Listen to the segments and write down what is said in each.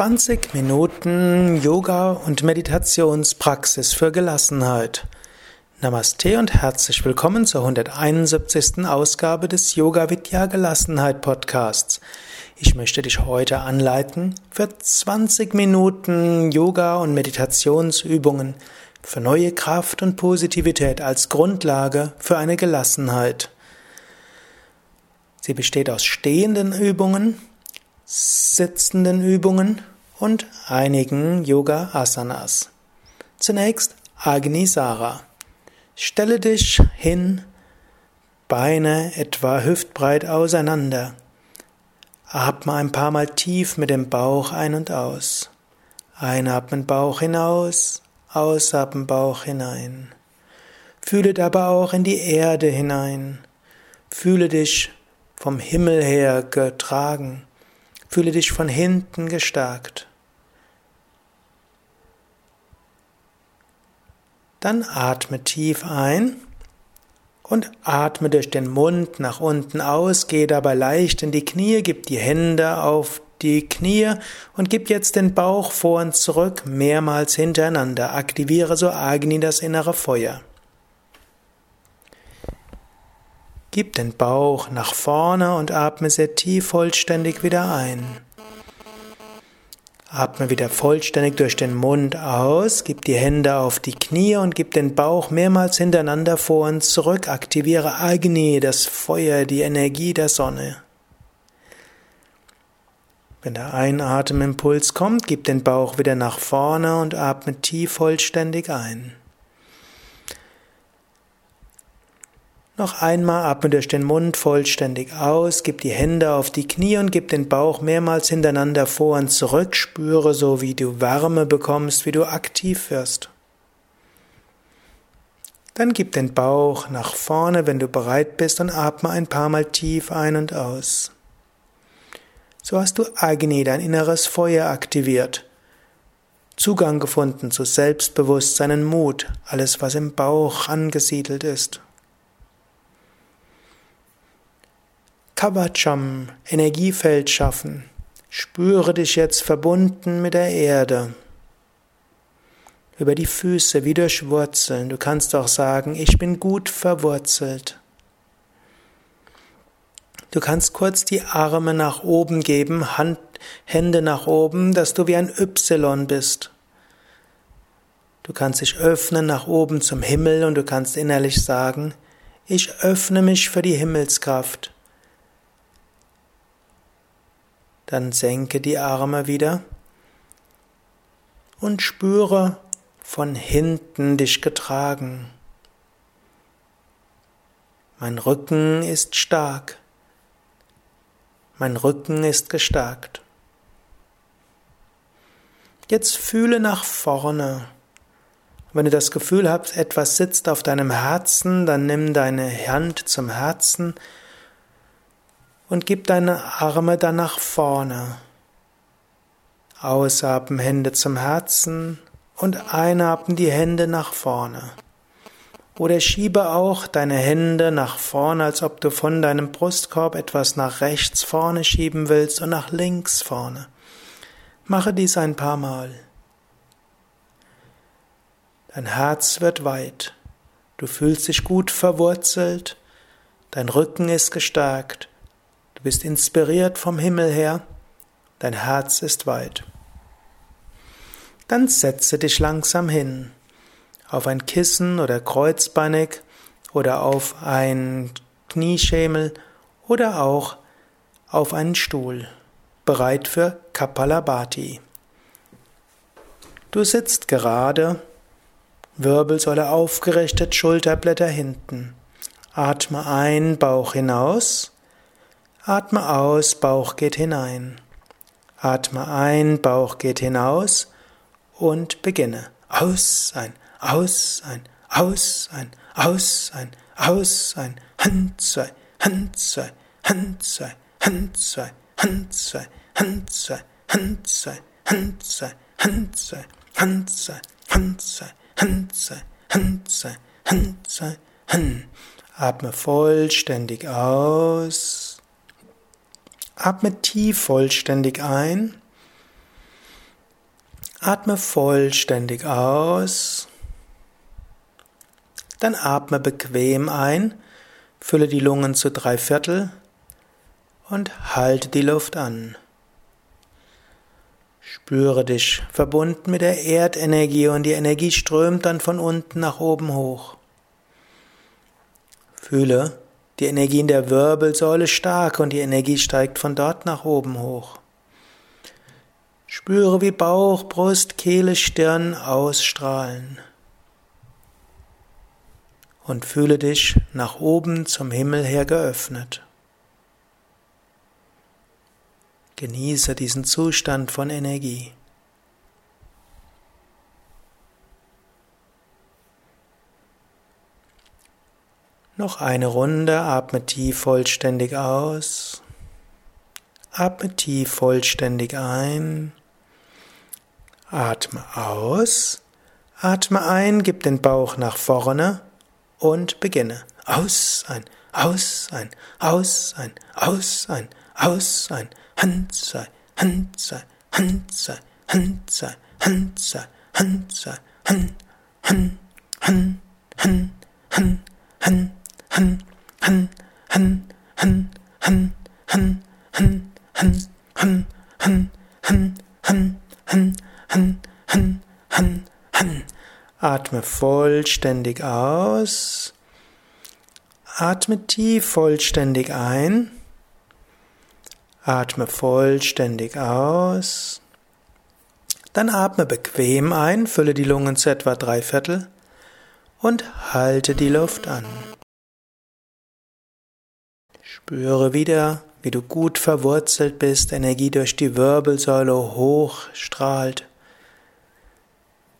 20 Minuten Yoga und Meditationspraxis für Gelassenheit. Namaste und herzlich willkommen zur 171. Ausgabe des Yoga Vidya Gelassenheit Podcasts. Ich möchte dich heute anleiten für 20 Minuten Yoga und Meditationsübungen für neue Kraft und Positivität als Grundlage für eine Gelassenheit. Sie besteht aus stehenden Übungen, sitzenden Übungen und einigen Yoga Asanas. Zunächst Agni Sara. Stelle dich hin, Beine etwa hüftbreit auseinander. Atme ein paar Mal tief mit dem Bauch ein und aus. Einatmen Bauch hinaus, ausatmen Bauch hinein. Fühle dabei auch in die Erde hinein. Fühle dich vom Himmel her getragen. Fühle dich von hinten gestärkt. Dann atme tief ein und atme durch den Mund nach unten aus, geh dabei leicht in die Knie, gib die Hände auf die Knie und gib jetzt den Bauch vor und zurück mehrmals hintereinander. Aktiviere so Agni das innere Feuer. Gib den Bauch nach vorne und atme sehr tief vollständig wieder ein. Atme wieder vollständig durch den Mund aus, gib die Hände auf die Knie und gib den Bauch mehrmals hintereinander vor und zurück. Aktiviere Agni, das Feuer, die Energie der Sonne. Wenn der Einatemimpuls kommt, gib den Bauch wieder nach vorne und atme tief vollständig ein. Noch einmal atme durch den Mund vollständig aus, gib die Hände auf die Knie und gib den Bauch mehrmals hintereinander vor und zurück, spüre so, wie du Wärme bekommst, wie du aktiv wirst. Dann gib den Bauch nach vorne, wenn du bereit bist, und atme ein paar Mal tief ein und aus. So hast du Agni, dein inneres Feuer, aktiviert. Zugang gefunden zu Selbstbewusstsein und Mut, alles, was im Bauch angesiedelt ist. Kavacham, Energiefeld schaffen. Spüre dich jetzt verbunden mit der Erde. Über die Füße wie durch Wurzeln. Du kannst auch sagen, ich bin gut verwurzelt. Du kannst kurz die Arme nach oben geben, Hand, Hände nach oben, dass du wie ein Y bist. Du kannst dich öffnen nach oben zum Himmel und du kannst innerlich sagen, ich öffne mich für die Himmelskraft. Dann senke die Arme wieder und spüre von hinten dich getragen. Mein Rücken ist stark. Mein Rücken ist gestärkt. Jetzt fühle nach vorne. Wenn du das Gefühl hast, etwas sitzt auf deinem Herzen, dann nimm deine Hand zum Herzen und gib deine Arme dann nach vorne. Ausatmen Hände zum Herzen und einatmen die Hände nach vorne. Oder schiebe auch deine Hände nach vorne, als ob du von deinem Brustkorb etwas nach rechts vorne schieben willst und nach links vorne. Mache dies ein paar Mal. Dein Herz wird weit. Du fühlst dich gut verwurzelt. Dein Rücken ist gestärkt. Du bist inspiriert vom Himmel her, dein Herz ist weit. Dann setze dich langsam hin, auf ein Kissen oder kreuzbeinig oder auf ein Knieschemel oder auch auf einen Stuhl, bereit für Kapalabhati. Du sitzt gerade, Wirbelsäule aufgerichtet, Schulterblätter hinten. Atme ein, Bauch hinaus. Atme aus, Bauch geht hinein. Atme ein, Bauch geht hinaus und beginne. Aus, ein, aus, ein, aus, ein, aus, ein, aus, ein, Hand zwei, Hand zwei, Hand zwei, Hand zwei, Hand zwei, Hand zwei, Hand zwei, Hand zwei, Hand zwei, Hand zwei, Hand zwei, Hand zwei, Hand zwei, Hand zwei, Hand. Atme vollständig aus. Atme tief vollständig ein Atme vollständig aus. Dann atme bequem ein, fülle die Lungen zu drei Viertel und halte die Luft an. Spüre dich verbunden mit der Erdenergie und die Energie strömt dann von unten nach oben hoch. Fühle die Energie in der Wirbelsäule stark und die Energie steigt von dort nach oben hoch. Spüre, wie Bauch, Brust, Kehle, Stirn ausstrahlen. Und fühle dich nach oben zum Himmel her geöffnet. Genieße diesen Zustand von Energie. Noch eine Runde, atme tief vollständig aus. Atme tief vollständig ein. Atme aus. Atme ein, gib den Bauch nach vorne und beginne. Aus, ein, aus, ein, aus, ein, aus, ein, aus, ein. Hand sei, Hand sei, Hand sei, Hand sei, Hand sei, Hand sei, Hand, Hand, Hand, Hand, Hand, Hand, Hand, Hand, Hand, Hand, Hand, Hand, Hand, Hand, Hand, Hand, Hand, Hand. Atme vollständig aus. Atme tief vollständig ein. Atme vollständig aus. Dann atme bequem ein, fülle die Lungen zu etwa drei Viertel und halte die Luft an. Spüre wieder, wie du gut verwurzelt bist, Energie durch die Wirbelsäule hochstrahlt,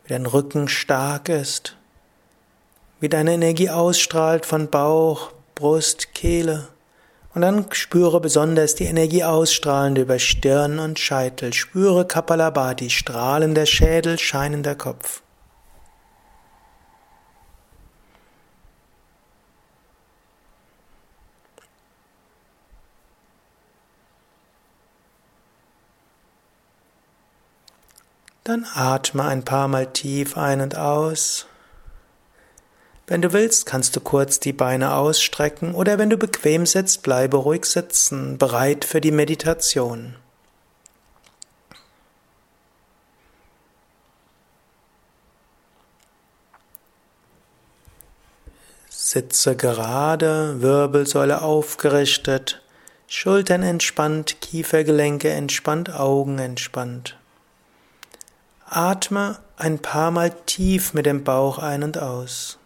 wie dein Rücken stark ist, wie deine Energie ausstrahlt von Bauch, Brust, Kehle. Und dann spüre besonders die Energie ausstrahlend über Stirn und Scheitel. Spüre Kapalabhati, strahlender Schädel, scheinender Kopf. Dann atme ein paar Mal tief ein und aus. Wenn du willst, kannst du kurz die Beine ausstrecken oder wenn du bequem sitzt, bleibe ruhig sitzen, bereit für die Meditation. Sitze gerade, Wirbelsäule aufgerichtet, Schultern entspannt, Kiefergelenke entspannt, Augen entspannt. Atme ein paar Mal tief mit dem Bauch ein und aus.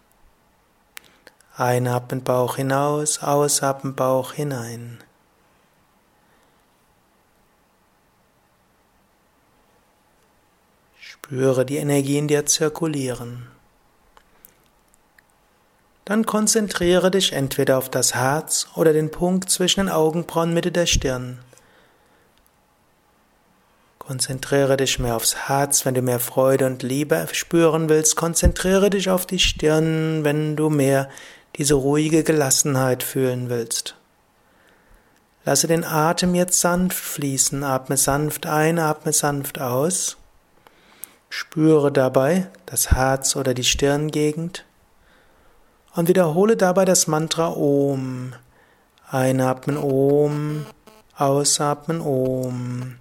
Einatmen Bauch hinaus, ausatmen Bauch hinein. Spüre die Energie in dir zirkulieren. Dann konzentriere dich entweder auf das Herz oder den Punkt zwischen den Augenbrauen Mitte der Stirn. Konzentriere dich mehr aufs Herz, wenn du mehr Freude und Liebe spüren willst. Konzentriere dich auf die Stirn, wenn du mehr diese ruhige Gelassenheit fühlen willst. Lasse den Atem jetzt sanft fließen. Atme sanft ein, atme sanft aus. Spüre dabei das Herz oder die Stirngegend und wiederhole dabei das Mantra Om. Einatmen Om, ausatmen Om.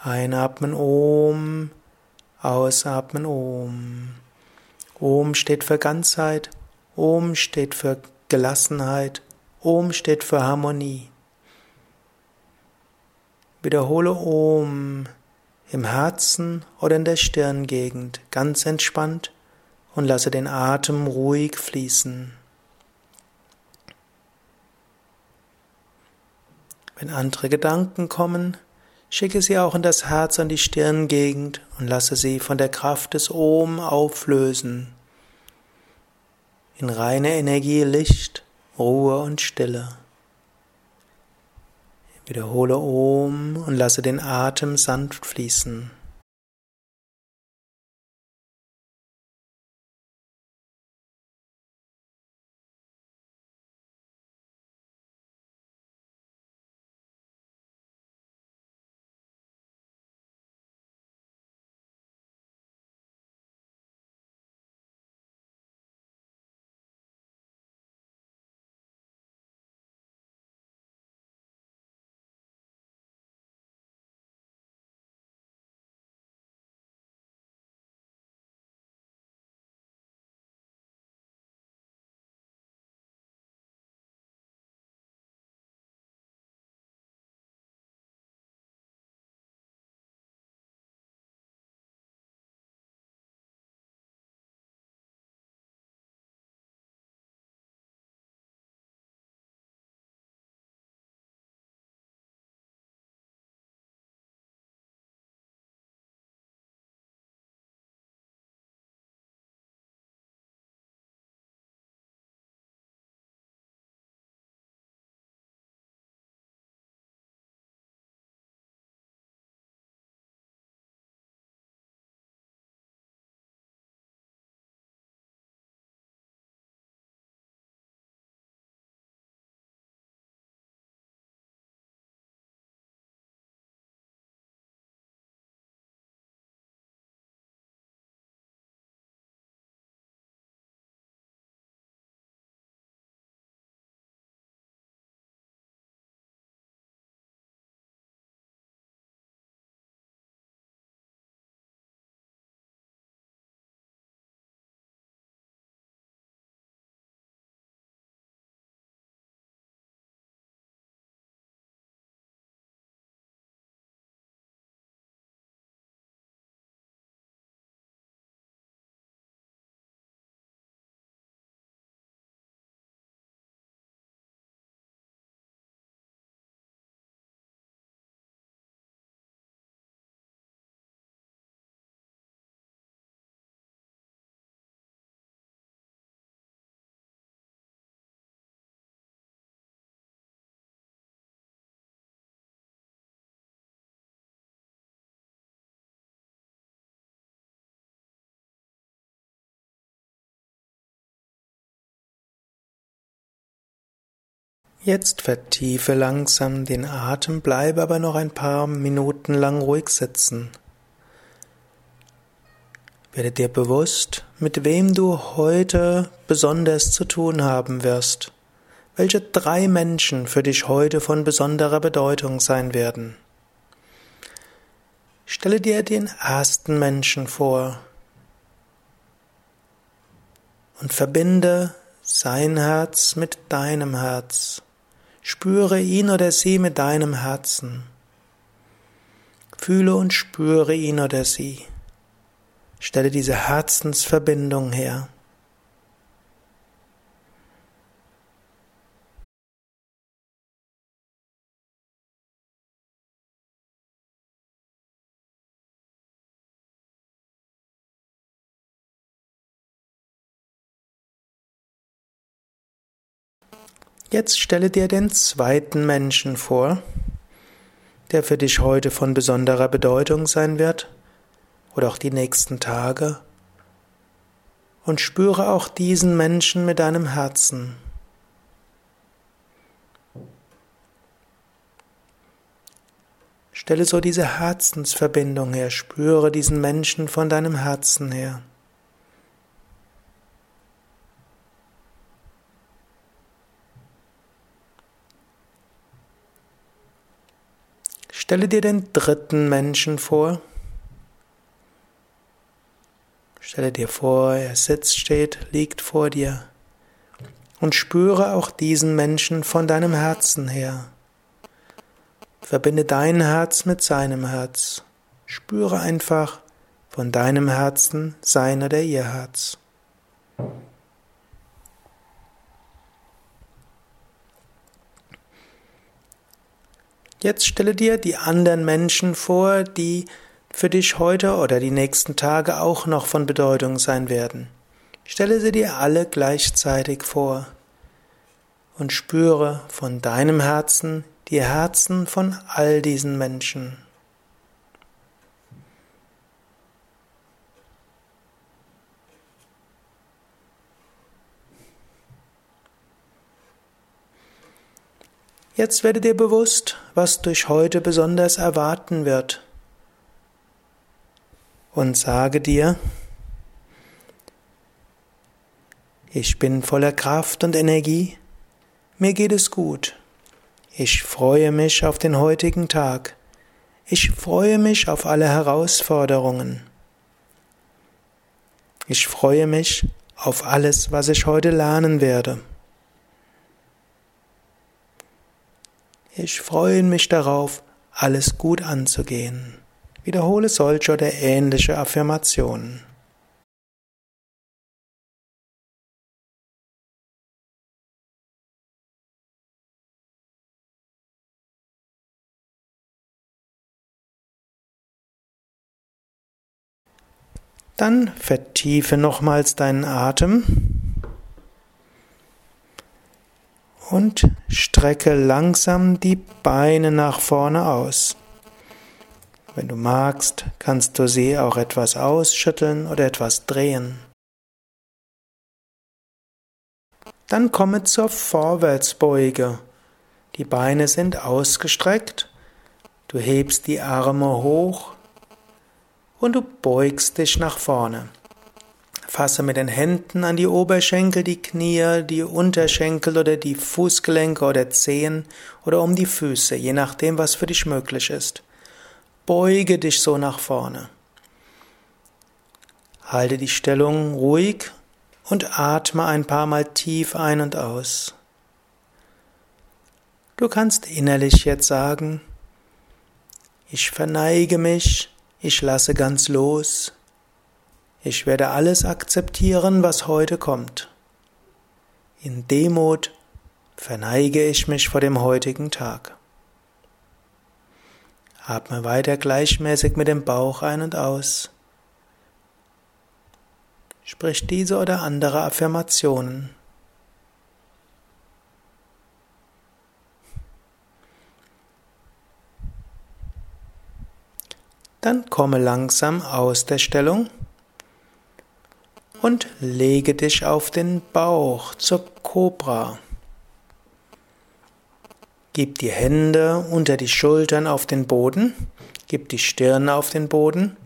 Einatmen Om, ausatmen Om. Om steht für Ganzheit, Om steht für Gelassenheit, Om steht für Harmonie. Wiederhole Om im Herzen oder in der Stirngegend ganz entspannt und lasse den Atem ruhig fließen. Wenn andere Gedanken kommen, Schicke sie auch in das Herz und die Stirngegend und lasse sie von der Kraft des Om auflösen. In reine Energie, Licht, Ruhe und Stille. Wiederhole Om und lasse den Atem sanft fließen. Jetzt vertiefe langsam den Atem, bleibe aber noch ein paar Minuten lang ruhig sitzen. Werde dir bewusst, mit wem du heute besonders zu tun haben wirst. Welche drei Menschen für dich heute von besonderer Bedeutung sein werden. Stelle dir den ersten Menschen vor und verbinde sein Herz mit deinem Herz. Spüre ihn oder sie mit deinem Herzen. Fühle und spüre ihn oder sie. Stelle diese Herzensverbindung her. Jetzt stelle dir den zweiten Menschen vor, der für dich heute von besonderer Bedeutung sein wird oder auch die nächsten Tage. Und spüre auch diesen Menschen mit deinem Herzen. Stelle so diese Herzensverbindung her, spüre diesen Menschen von deinem Herzen her. Stelle dir den dritten Menschen vor. Stelle dir vor, er sitzt, steht, liegt vor dir. Und spüre auch diesen Menschen von deinem Herzen her. Verbinde dein Herz mit seinem Herz. Spüre einfach von deinem Herzen sein oder ihr Herz. Jetzt stelle dir die anderen Menschen vor, die für dich heute oder die nächsten Tage auch noch von Bedeutung sein werden. Stelle sie dir alle gleichzeitig vor und spüre von deinem Herzen die Herzen von all diesen Menschen. Jetzt werde dir bewusst, was dich heute besonders erwarten wird. Und sage dir, ich bin voller Kraft und Energie, mir geht es gut. Ich freue mich auf den heutigen Tag. Ich freue mich auf alle Herausforderungen. Ich freue mich auf alles, was ich heute lernen werde. Ich freue mich darauf, alles gut anzugehen. Wiederhole solche oder ähnliche Affirmationen. Dann vertiefe nochmals deinen Atem. Und strecke langsam die Beine nach vorne aus. Wenn du magst, kannst du sie auch etwas ausschütteln oder etwas drehen. Dann komme zur Vorwärtsbeuge. Die Beine sind ausgestreckt, du hebst die Arme hoch und du beugst dich nach vorne. Fasse mit den Händen an die Oberschenkel, die Knie, die Unterschenkel oder die Fußgelenke oder Zehen oder um die Füße, je nachdem, was für dich möglich ist. Beuge dich so nach vorne. Halte die Stellung ruhig und atme ein paar Mal tief ein und aus. Du kannst innerlich jetzt sagen, ich verneige mich, ich lasse ganz los, ich werde alles akzeptieren, was heute kommt. In Demut verneige ich mich vor dem heutigen Tag. Atme weiter gleichmäßig mit dem Bauch ein und aus. Sprich diese oder andere Affirmationen. Dann komme langsam aus der Stellung und lege dich auf den Bauch zur Kobra. Gib die Hände unter die Schultern auf den Boden, gib die Stirn auf den Boden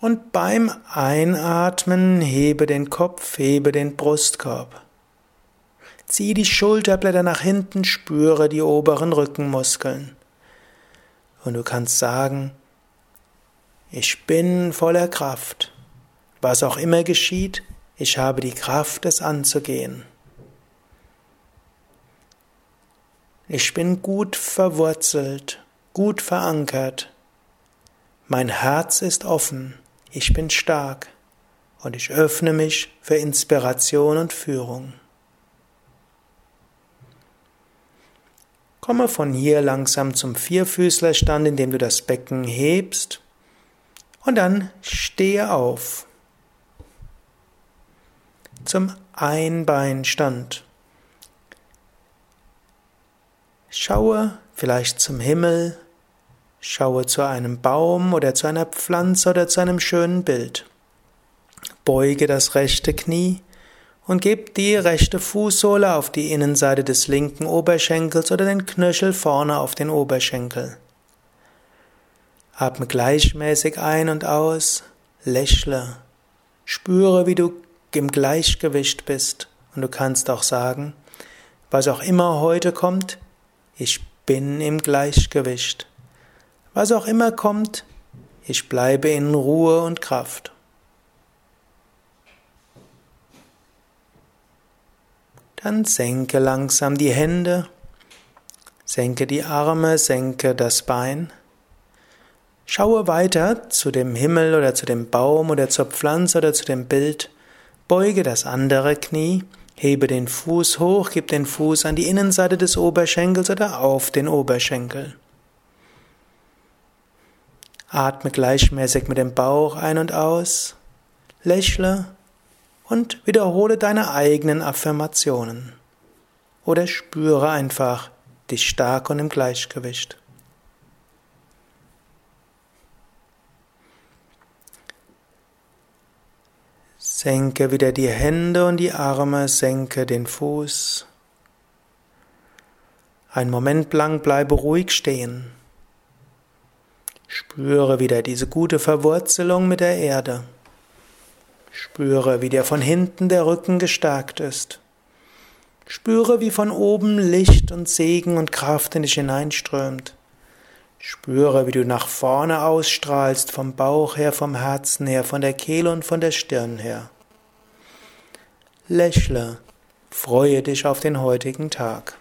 und beim Einatmen hebe den Kopf, hebe den Brustkorb. Zieh die Schulterblätter nach hinten, spüre die oberen Rückenmuskeln. Und du kannst sagen, ich bin voller Kraft. Was auch immer geschieht, ich habe die Kraft, es anzugehen. Ich bin gut verwurzelt, gut verankert. Mein Herz ist offen, ich bin stark und ich öffne mich für Inspiration und Führung. Komme von hier langsam zum Vierfüßlerstand, indem du das Becken hebst und dann stehe auf. Zum Einbeinstand. Schaue vielleicht zum Himmel, schaue zu einem Baum oder zu einer Pflanze oder zu einem schönen Bild. Beuge das rechte Knie und gib die rechte Fußsohle auf die Innenseite des linken Oberschenkels oder den Knöchel vorne auf den Oberschenkel. Atme gleichmäßig ein und aus, lächle, spüre, wie du im Gleichgewicht bist und du kannst auch sagen, was auch immer heute kommt, ich bin im Gleichgewicht. Was auch immer kommt, ich bleibe in Ruhe und Kraft. Dann senke langsam die Hände, senke die Arme, senke das Bein. Schaue weiter zu dem Himmel oder zu dem Baum oder zur Pflanze oder zu dem Bild. Beuge das andere Knie, hebe den Fuß hoch, gib den Fuß an die Innenseite des Oberschenkels oder auf den Oberschenkel. Atme gleichmäßig mit dem Bauch ein und aus, lächle und wiederhole deine eigenen Affirmationen. Oder spüre einfach dich stark und im Gleichgewicht. Senke wieder die Hände und die Arme, senke den Fuß. Ein Moment lang bleibe ruhig stehen. Spüre wieder diese gute Verwurzelung mit der Erde. Spüre, wie dir von hinten der Rücken gestärkt ist. Spüre, wie von oben Licht und Segen und Kraft in dich hineinströmt. Spüre, wie du nach vorne ausstrahlst, vom Bauch her, vom Herzen her, von der Kehle und von der Stirn her. Lächle, freue dich auf den heutigen Tag.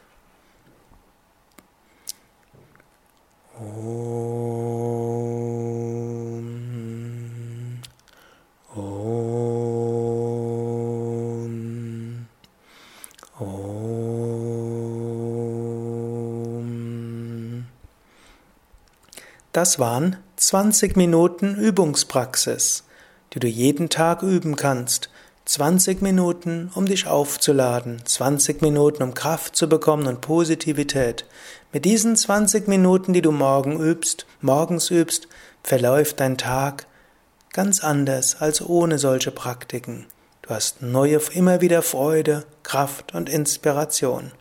Das waren 20 Minuten Übungspraxis, die du jeden Tag üben kannst. 20 Minuten, um dich aufzuladen, 20 Minuten, um Kraft zu bekommen und Positivität. Mit diesen 20 Minuten, die du morgen übst, morgens übst, verläuft dein Tag ganz anders als ohne solche Praktiken. Du hast neue, immer wieder Freude, Kraft und Inspiration.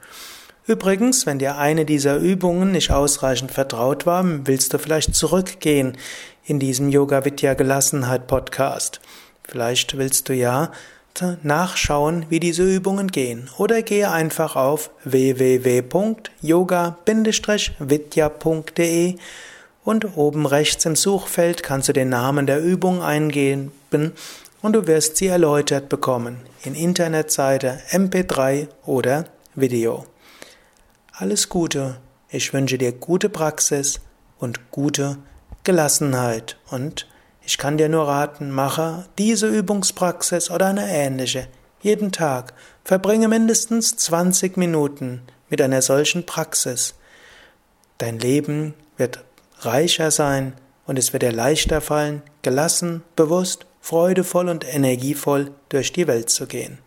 Übrigens, wenn dir eine dieser Übungen nicht ausreichend vertraut war, willst du vielleicht zurückgehen in diesem Yoga Vidya Gelassenheit Podcast. Vielleicht willst du ja nachschauen, wie diese Übungen gehen. Oder gehe einfach auf www.yoga-vidya.de und oben rechts im Suchfeld kannst du den Namen der Übung eingeben und du wirst sie erläutert bekommen in Internetseite, MP3 oder Video. Alles Gute. Ich wünsche dir gute Praxis und gute Gelassenheit. Und ich kann dir nur raten, mache diese Übungspraxis oder eine ähnliche jeden Tag. Verbringe mindestens 20 Minuten mit einer solchen Praxis. Dein Leben wird reicher sein und es wird dir leichter fallen, gelassen, bewusst, freudevoll und energievoll durch die Welt zu gehen.